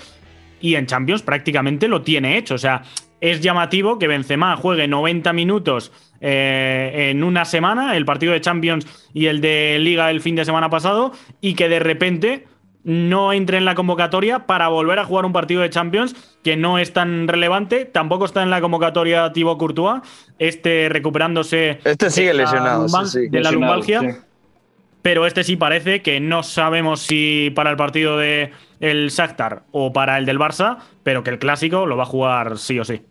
y en Champions prácticamente lo tiene hecho, o sea, es llamativo que Benzema juegue 90 minutos eh, en una semana, el partido de Champions y el de Liga el fin de semana pasado, y que de repente no entre en la convocatoria para volver a jugar un partido de Champions que no es tan relevante. Tampoco está en la convocatoria Thibaut Courtois, este recuperándose este sigue lesionado, de la lumbalgia. Pero este sí parece que no sabemos si para el partido de el Shakhtar o para el del Barça, pero que el clásico lo va a jugar sí o sí.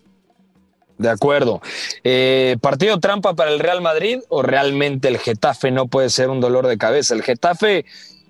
De acuerdo. Eh, ¿Partido trampa para el Real Madrid o realmente el Getafe no puede ser un dolor de cabeza? El Getafe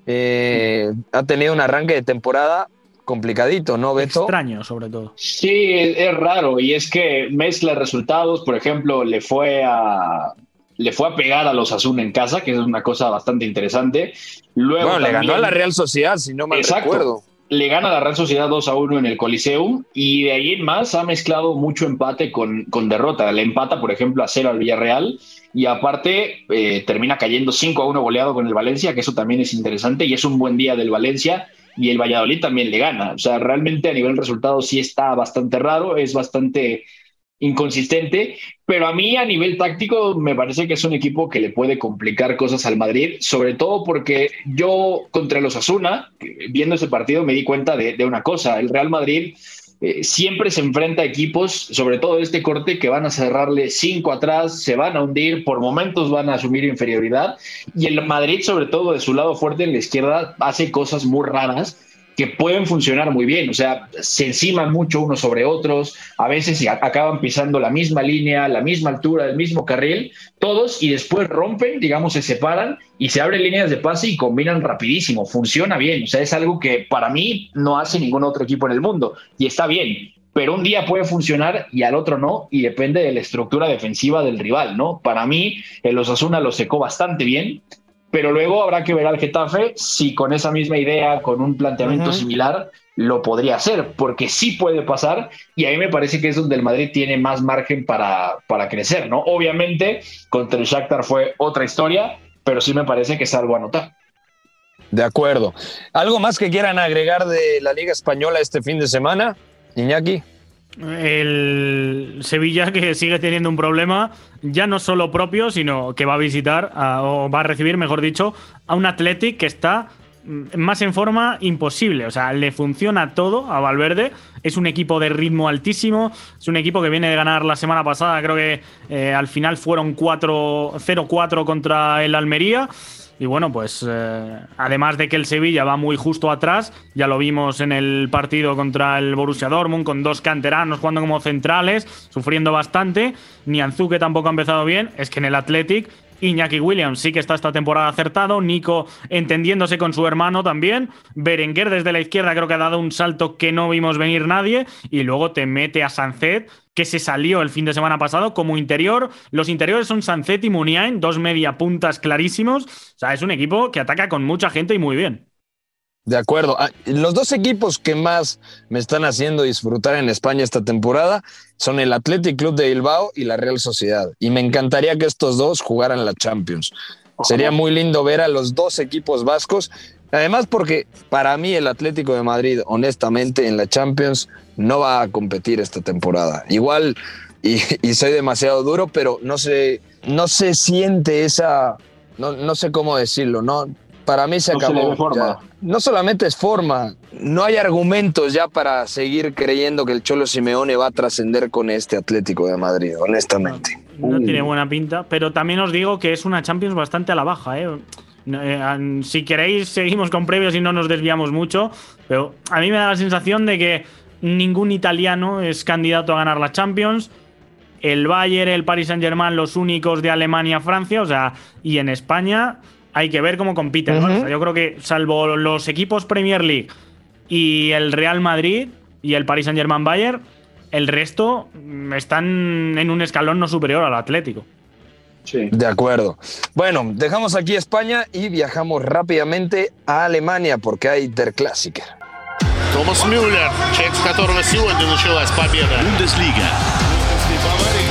eh, ha tenido un arranque de temporada complicadito, ¿no, Beto? Extraño, sobre todo. Sí, es, raro y es que mezcla resultados. Por ejemplo, le fue a le fue a pegar a los Azul en casa, que es una cosa bastante interesante. Luego bueno, le ganó a la Real Sociedad, si no me recuerdo. Le gana la Real Sociedad 2 a 1 en el Coliseum y de ahí en más ha mezclado mucho empate con, con derrota. Le empata, por ejemplo, a 0 al Villarreal y aparte eh, termina cayendo 5 a 1 goleado con el Valencia, que eso también es interesante y es un buen día del Valencia y el Valladolid también le gana. O sea, realmente a nivel resultado sí está bastante raro, es bastante inconsistente, pero a mí a nivel táctico me parece que es un equipo que le puede complicar cosas al Madrid, sobre todo porque yo contra los Asuna, viendo ese partido, me di cuenta de, de una cosa, el Real Madrid eh, siempre se enfrenta a equipos, sobre todo este corte, que van a cerrarle cinco atrás, se van a hundir, por momentos van a asumir inferioridad, y el Madrid, sobre todo de su lado fuerte en la izquierda, hace cosas muy raras que pueden funcionar muy bien, o sea, se enciman mucho unos sobre otros, a veces acaban pisando la misma línea, la misma altura, el mismo carril, todos y después rompen, digamos, se separan y se abren líneas de pase y combinan rapidísimo, funciona bien, o sea, es algo que para mí no hace ningún otro equipo en el mundo y está bien, pero un día puede funcionar y al otro no, y depende de la estructura defensiva del rival, ¿no? Para mí, el Osasuna lo secó bastante bien, pero luego habrá que ver al Getafe si con esa misma idea, con un planteamiento similar, lo podría hacer, porque sí puede pasar y ahí me parece que es donde el Madrid tiene más margen para, para crecer, ¿no? Obviamente, contra el Shakhtar fue otra historia, pero sí me parece que es algo a notar. De acuerdo. ¿Algo más que quieran agregar de la Liga Española este fin de semana, Iñaki? El Sevilla que sigue teniendo un problema, ya no solo propio, sino que va a visitar, o va a recibir, mejor dicho, a un Athletic que está mm, más en forma imposible. O sea, le funciona todo a Valverde. Es un equipo de ritmo altísimo. Es un equipo que viene de ganar la semana pasada. Creo que eh, al final fueron 0-4 contra el Almería. Y bueno, pues eh, además de que el Sevilla va muy justo atrás, ya lo vimos en el partido contra el Borussia Dortmund, con dos canteranos jugando como centrales, sufriendo bastante. Ni Anzuque tampoco ha empezado bien. Es que en el Athletic Iñaki Williams sí que está esta temporada acertado. Nico entendiéndose con su hermano también. Berenguer desde la izquierda creo que ha dado un salto que no vimos venir nadie. Y luego te mete a Sancet, que se salió el fin de semana pasado como interior. Los interiores son Sancet y Muniain, dos media puntas clarísimos. O sea, es un equipo que ataca con mucha gente y muy bien. De acuerdo. Ah, los dos equipos que más me están haciendo disfrutar en España esta temporada son el Athletic Club de Bilbao y la Real Sociedad. Y me encantaría que estos dos jugaran la Champions. Sería muy lindo ver a los dos equipos vascos. Además, porque para mí el Atlético de Madrid, honestamente, en la Champions no va a competir esta temporada. Igual, y, soy demasiado duro, pero no se, no se siente esa, no, no sé cómo decirlo, ¿no? para mí se acabó. No solamente es forma, no hay argumentos ya para seguir creyendo que el Cholo Simeone va a trascender con este Atlético de Madrid, honestamente. No, tiene buena pinta, pero también os digo que es una Champions bastante a la baja. ¿eh? Eh, si queréis, seguimos con previos y no nos desviamos mucho, pero a mí me da la sensación de que ningún italiano es candidato a ganar la Champions el Bayern, el Paris Saint Germain, los únicos de Alemania, Francia, o sea, y en España hay que ver cómo compiten. yo creo que salvo los equipos Premier League y el Real Madrid y el Paris Saint Germain Bayern, el resto están en un escalón no superior al Atlético. Sí. De acuerdo. Bueno, dejamos aquí España y viajamos rápidamente a Alemania porque hay Der Klassiker. Thomas Müller, check которого сегодня началась победа. Bundesliga.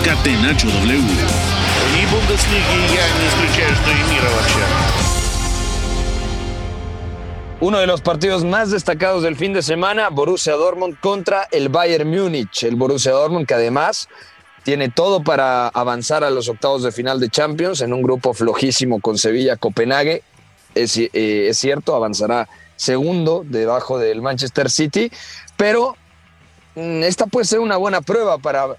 Catenacho W. И Бундеслиги я не исключаю, что и мира вообще. Uno de los partidos más destacados del fin de semana, Borussia Dortmund contra el Bayern Múnich. El Borussia Dortmund que además tiene todo para avanzar a los octavos de final de Champions en un grupo flojísimo con Sevilla, Copenhague. Es, eh, cierto, avanzará segundo debajo del Manchester City, pero mm, esta puede ser una buena prueba para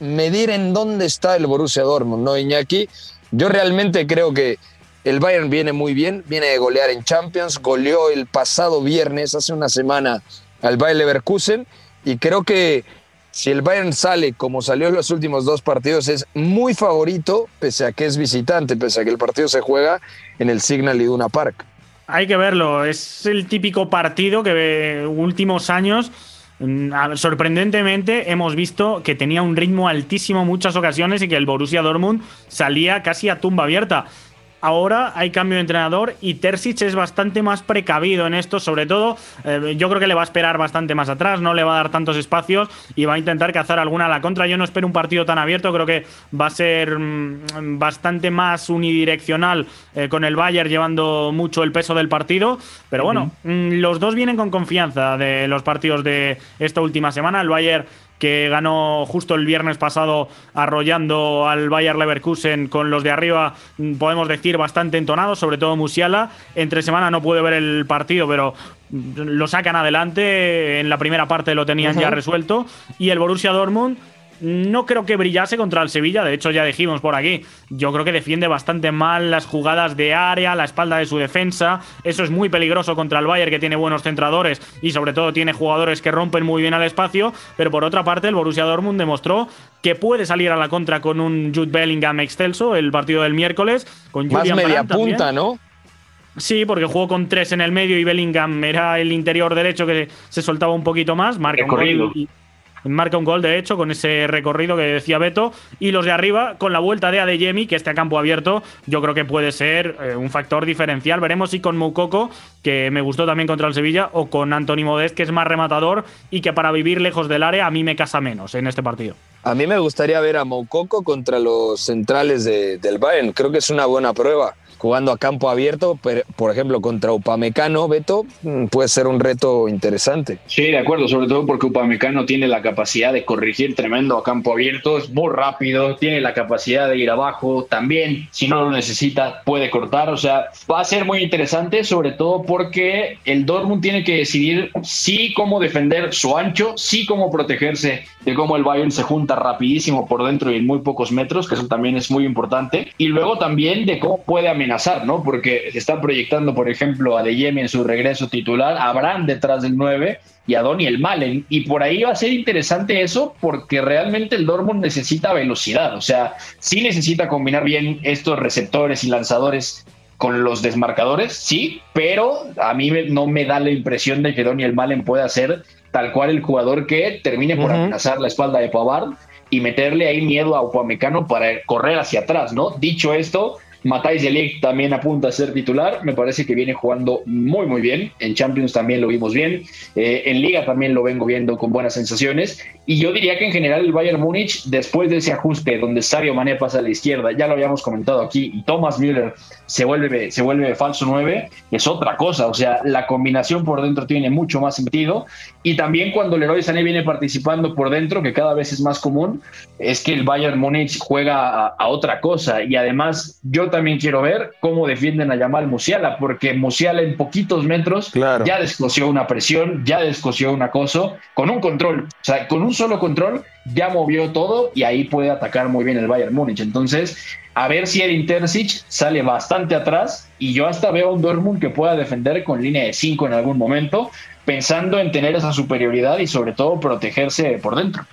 medir en dónde está el Borussia Dortmund, ¿no, Iñaki? Yo realmente creo que el Bayern viene muy bien, viene de golear en Champions, goleó el pasado viernes, hace una semana, al Bayer Leverkusen, y creo que si el Bayern sale como salió en los últimos dos partidos, es muy favorito, pese a que es visitante, pese a que el partido se juega en el Signal Iduna Park. Hay que verlo, es el típico partido que últimos años mm, sorprendentemente hemos visto que tenía un ritmo altísimo muchas ocasiones y que el Borussia Dortmund salía casi a tumba abierta. Ahora hay cambio de entrenador y Terzic es bastante más precavido en esto, sobre todo eh, yo creo que le va a esperar bastante más atrás, no le va a dar tantos espacios y va a intentar cazar alguna a la contra. Yo no espero un partido tan abierto, creo que va a ser mm, bastante más unidireccional eh, con el Bayern llevando mucho el peso del partido, pero bueno, mm, los dos vienen con confianza de los partidos de esta última semana. El Bayern que ganó justo el viernes pasado arrollando al Bayer Leverkusen con los de arriba, mm, podemos decir, bastante entonados, sobre todo Musiala. Entre semana no pude ver el partido, pero mm, lo sacan adelante. En la primera parte lo tenían ya resuelto. Y el Borussia Dortmund no creo que brillase contra el Sevilla, de hecho ya dijimos por aquí, yo creo que defiende bastante mal las jugadas de área, la espalda de su defensa, eso es muy peligroso contra el Bayern que tiene buenos centradores y sobre todo tiene jugadores que rompen muy bien al espacio, pero por otra parte el Borussia Dortmund demostró que puede salir a la contra con un Jude Bellingham excelso el partido del miércoles, con Más media punta, ¿no? Sí, porque jugó con tres en el medio y Bellingham era el interior derecho que se soltaba un poquito más. Marca un Marca un gol, de hecho, con ese recorrido que decía Beto. Y los de arriba, con la vuelta de Adeyemi, que este campo abierto, yo creo que puede ser eh, un factor diferencial. Veremos si con Moukoko, que me gustó también contra el Sevilla, o con Anthony Modest, que es más rematador y que para vivir lejos del área a mí me casa menos en este partido. A mí me gustaría ver a Moukoko contra los centrales del Bayern. Creo que es una buena prueba jugando a campo abierto, por ejemplo, contra Upamecano, Beto, mm, puede ser un reto interesante. Sí, de acuerdo, sobre todo porque Upamecano tiene la capacidad de corregir tremendo a campo abierto, es muy rápido, tiene la capacidad de ir abajo, también, si no lo necesita, puede cortar, o sea, va a ser muy interesante, sobre todo porque el Dortmund tiene que decidir sí cómo defender su ancho, sí cómo protegerse de cómo el Bayern se junta rapidísimo por dentro y en muy pocos metros, que eso también es muy importante, y luego también de cómo puede amenazar ¿no? Porque se está proyectando, por ejemplo, a De Yemi en su regreso titular, a Abraham detrás del 9 y a Donny el Malen. Y por ahí va a ser interesante eso porque realmente el Dortmund necesita velocidad. O sea, sí necesita combinar bien estos receptores y lanzadores con los desmarcadores, sí, pero a mí no me da la impresión de que Donny el Malen pueda ser tal cual el jugador que termine por amenazar la espalda de Pavard y meterle ahí miedo a Upamecano para correr hacia atrás, ¿no? Dicho esto, Matáis de también apunta a ser titular. Me parece que viene jugando muy, muy bien. En Champions también lo vimos bien. Eh, en Liga también lo vengo viendo con buenas sensaciones. Y yo diría que en general el Bayern Múnich, después de ese ajuste donde Sadio Mané pasa a la izquierda, ya lo habíamos comentado aquí, y Thomas Müller se vuelve, se vuelve falso 9, es otra cosa. O sea, la combinación por dentro tiene mucho más sentido. Y también cuando Leroy Sané viene participando por dentro, que cada vez es más común, es que el Bayern Múnich juega a, a otra cosa. Y además, yo también quiero ver cómo defienden a Yamal Musiala, porque Musiala en poquitos metros ya descoció una presión, ya descoció un acoso, con un control, o sea, con un solo control ya movió todo y ahí puede atacar muy bien el Bayern Múnich. Entonces, a ver si el Terzic sale bastante atrás y yo hasta veo a un Dortmund que pueda defender con línea de 5 en algún momento, pensando en tener esa superioridad y sobre todo protegerse por dentro.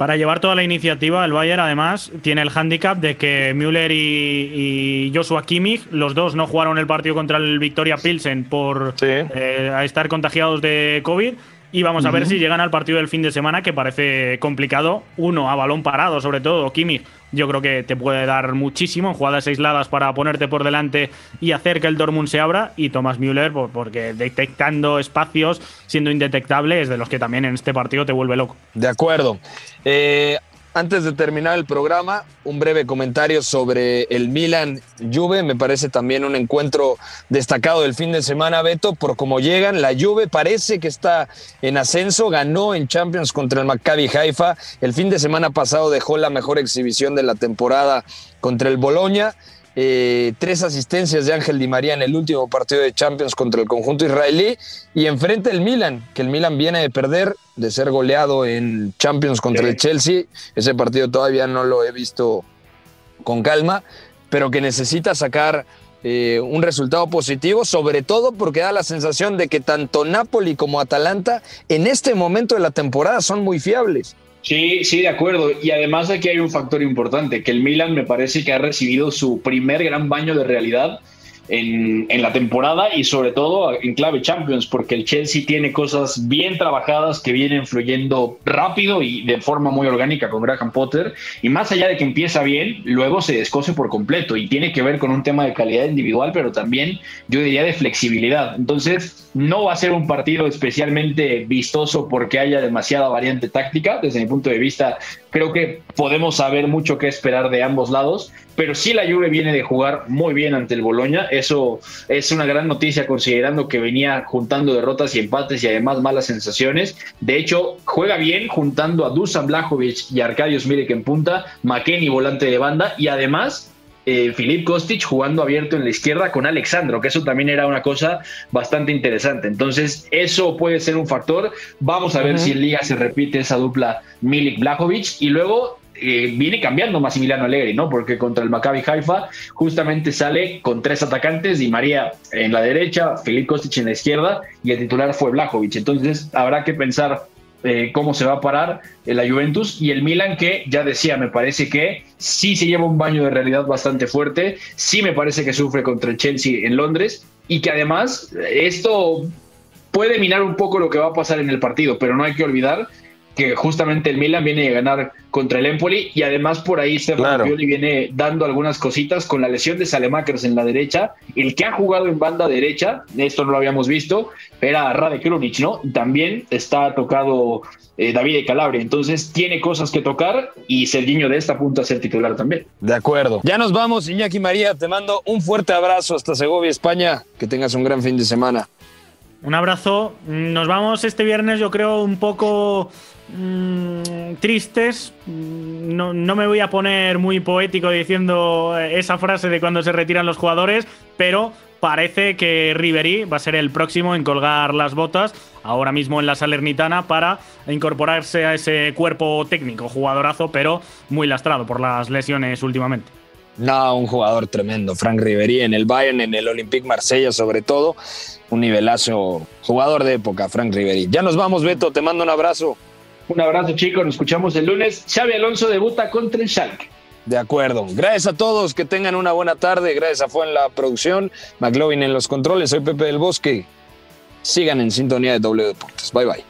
Para llevar toda la iniciativa, el Bayern además tiene el hándicap de que Müller y, Joshua Kimmich, los dos no jugaron el partido contra el Victoria Pilsen por eh, estar contagiados de COVID y vamos a ver si llegan al partido del fin de semana, que parece complicado. Uno, a balón parado, sobre todo. Kimi, yo creo que te puede dar muchísimo en jugadas aisladas para ponerte por delante y hacer que el Dortmund se abra. Y Thomas Müller, porque detectando espacios, siendo indetectable, es de los que también en este partido te vuelve loco. De acuerdo. Eh, antes de terminar el programa, un breve comentario sobre el Milan Juve. Me parece también un encuentro destacado del fin de semana, Beto, por cómo llegan. La Juve parece que está en ascenso, ganó en Champions contra el Maccabi Haifa. El fin de semana pasado dejó la mejor exhibición de la temporada contra el Boloña. Eh, tres asistencias de Ángel Di María en el último partido de Champions contra el conjunto israelí y enfrente el Milan, que el Milan viene de perder, de ser goleado en Champions contra el Chelsea. Ese partido todavía no lo he visto con calma, pero que necesita sacar eh, un resultado positivo, sobre todo porque da la sensación de que tanto Napoli como Atalanta en este momento de la temporada son muy fiables. Sí, sí, de acuerdo. Y además aquí hay un factor importante, que el Milan me parece que ha recibido su primer gran baño de realidad en, en, la temporada y sobre todo en clave Champions, porque el Chelsea tiene cosas bien trabajadas que vienen fluyendo rápido y de forma muy orgánica con Graham Potter. Y más allá de que empieza bien, luego se descose por completo y tiene que ver con un tema de calidad individual, pero también yo diría de flexibilidad. Entonces, no va a ser un partido especialmente vistoso porque haya demasiada variante táctica. Desde mi punto de vista, creo que podemos saber mucho qué esperar de ambos lados, pero sí la Juve viene de jugar muy bien ante el Boloña. Eso es una gran noticia considerando que venía juntando derrotas y empates y además malas sensaciones. De hecho, juega bien juntando a Dusan Blajovic y Arkadiusz Milik en punta, McKenny volante de banda y además eh, Filip Kostic jugando abierto en la izquierda con Alexandro, que eso también era una cosa bastante interesante. Entonces, eso puede ser un factor. Vamos a ver si en Liga se repite esa dupla Milik-Blajovic. Y luego eh, viene cambiando Massimiliano Allegri, ¿no? Porque contra el Maccabi Haifa justamente sale con tres atacantes, y María en la derecha, Filip Kostic en la izquierda y el titular fue Blajovic. Entonces habrá que pensar eh, cómo se va a parar la Juventus y el Milan que ya decía, me parece que sí se lleva un baño de realidad bastante fuerte, sí me parece que sufre contra el Chelsea en Londres y que además esto puede minar un poco lo que va a pasar en el partido, pero no hay que olvidar que justamente el Milan viene a ganar contra el Empoli y además por ahí Stefano Pioli viene dando algunas cositas con la lesión de Salemakers en la derecha. El que ha jugado en banda derecha, esto no lo habíamos visto, era Rade Krunic, ¿no? Y también está tocado eh, David de Calabria. Entonces tiene cosas que tocar y Serginho de esta punta a ser titular también. De acuerdo. Ya nos vamos, Iñaki María. Te mando un fuerte abrazo hasta Segovia, España. Que tengas un gran fin de semana. Un abrazo. Nos vamos este viernes, yo creo, un poco mmm, tristes. No, no, me voy a poner muy poético diciendo esa frase de cuando se retiran los jugadores, pero parece que Ribery va a ser el próximo en colgar las botas, ahora mismo en la Salernitana, para incorporarse a ese cuerpo técnico, jugadorazo, pero muy lastrado por las lesiones últimamente. No, un jugador tremendo, Frank Ribery en el Bayern, en el Olympique Marsella sobre todo, un nivelazo, jugador de época, Frank Ribery. Ya nos vamos, Beto, te mando un abrazo. Un abrazo, chicos. Nos escuchamos el lunes. Xavi Alonso debuta contra el Schalke. De acuerdo. Gracias a todos. Que tengan una buena tarde. Gracias a Fue en la producción. McLovin en los controles. Soy Pepe del Bosque. Sigan en sintonía de W Deportes. Bye bye.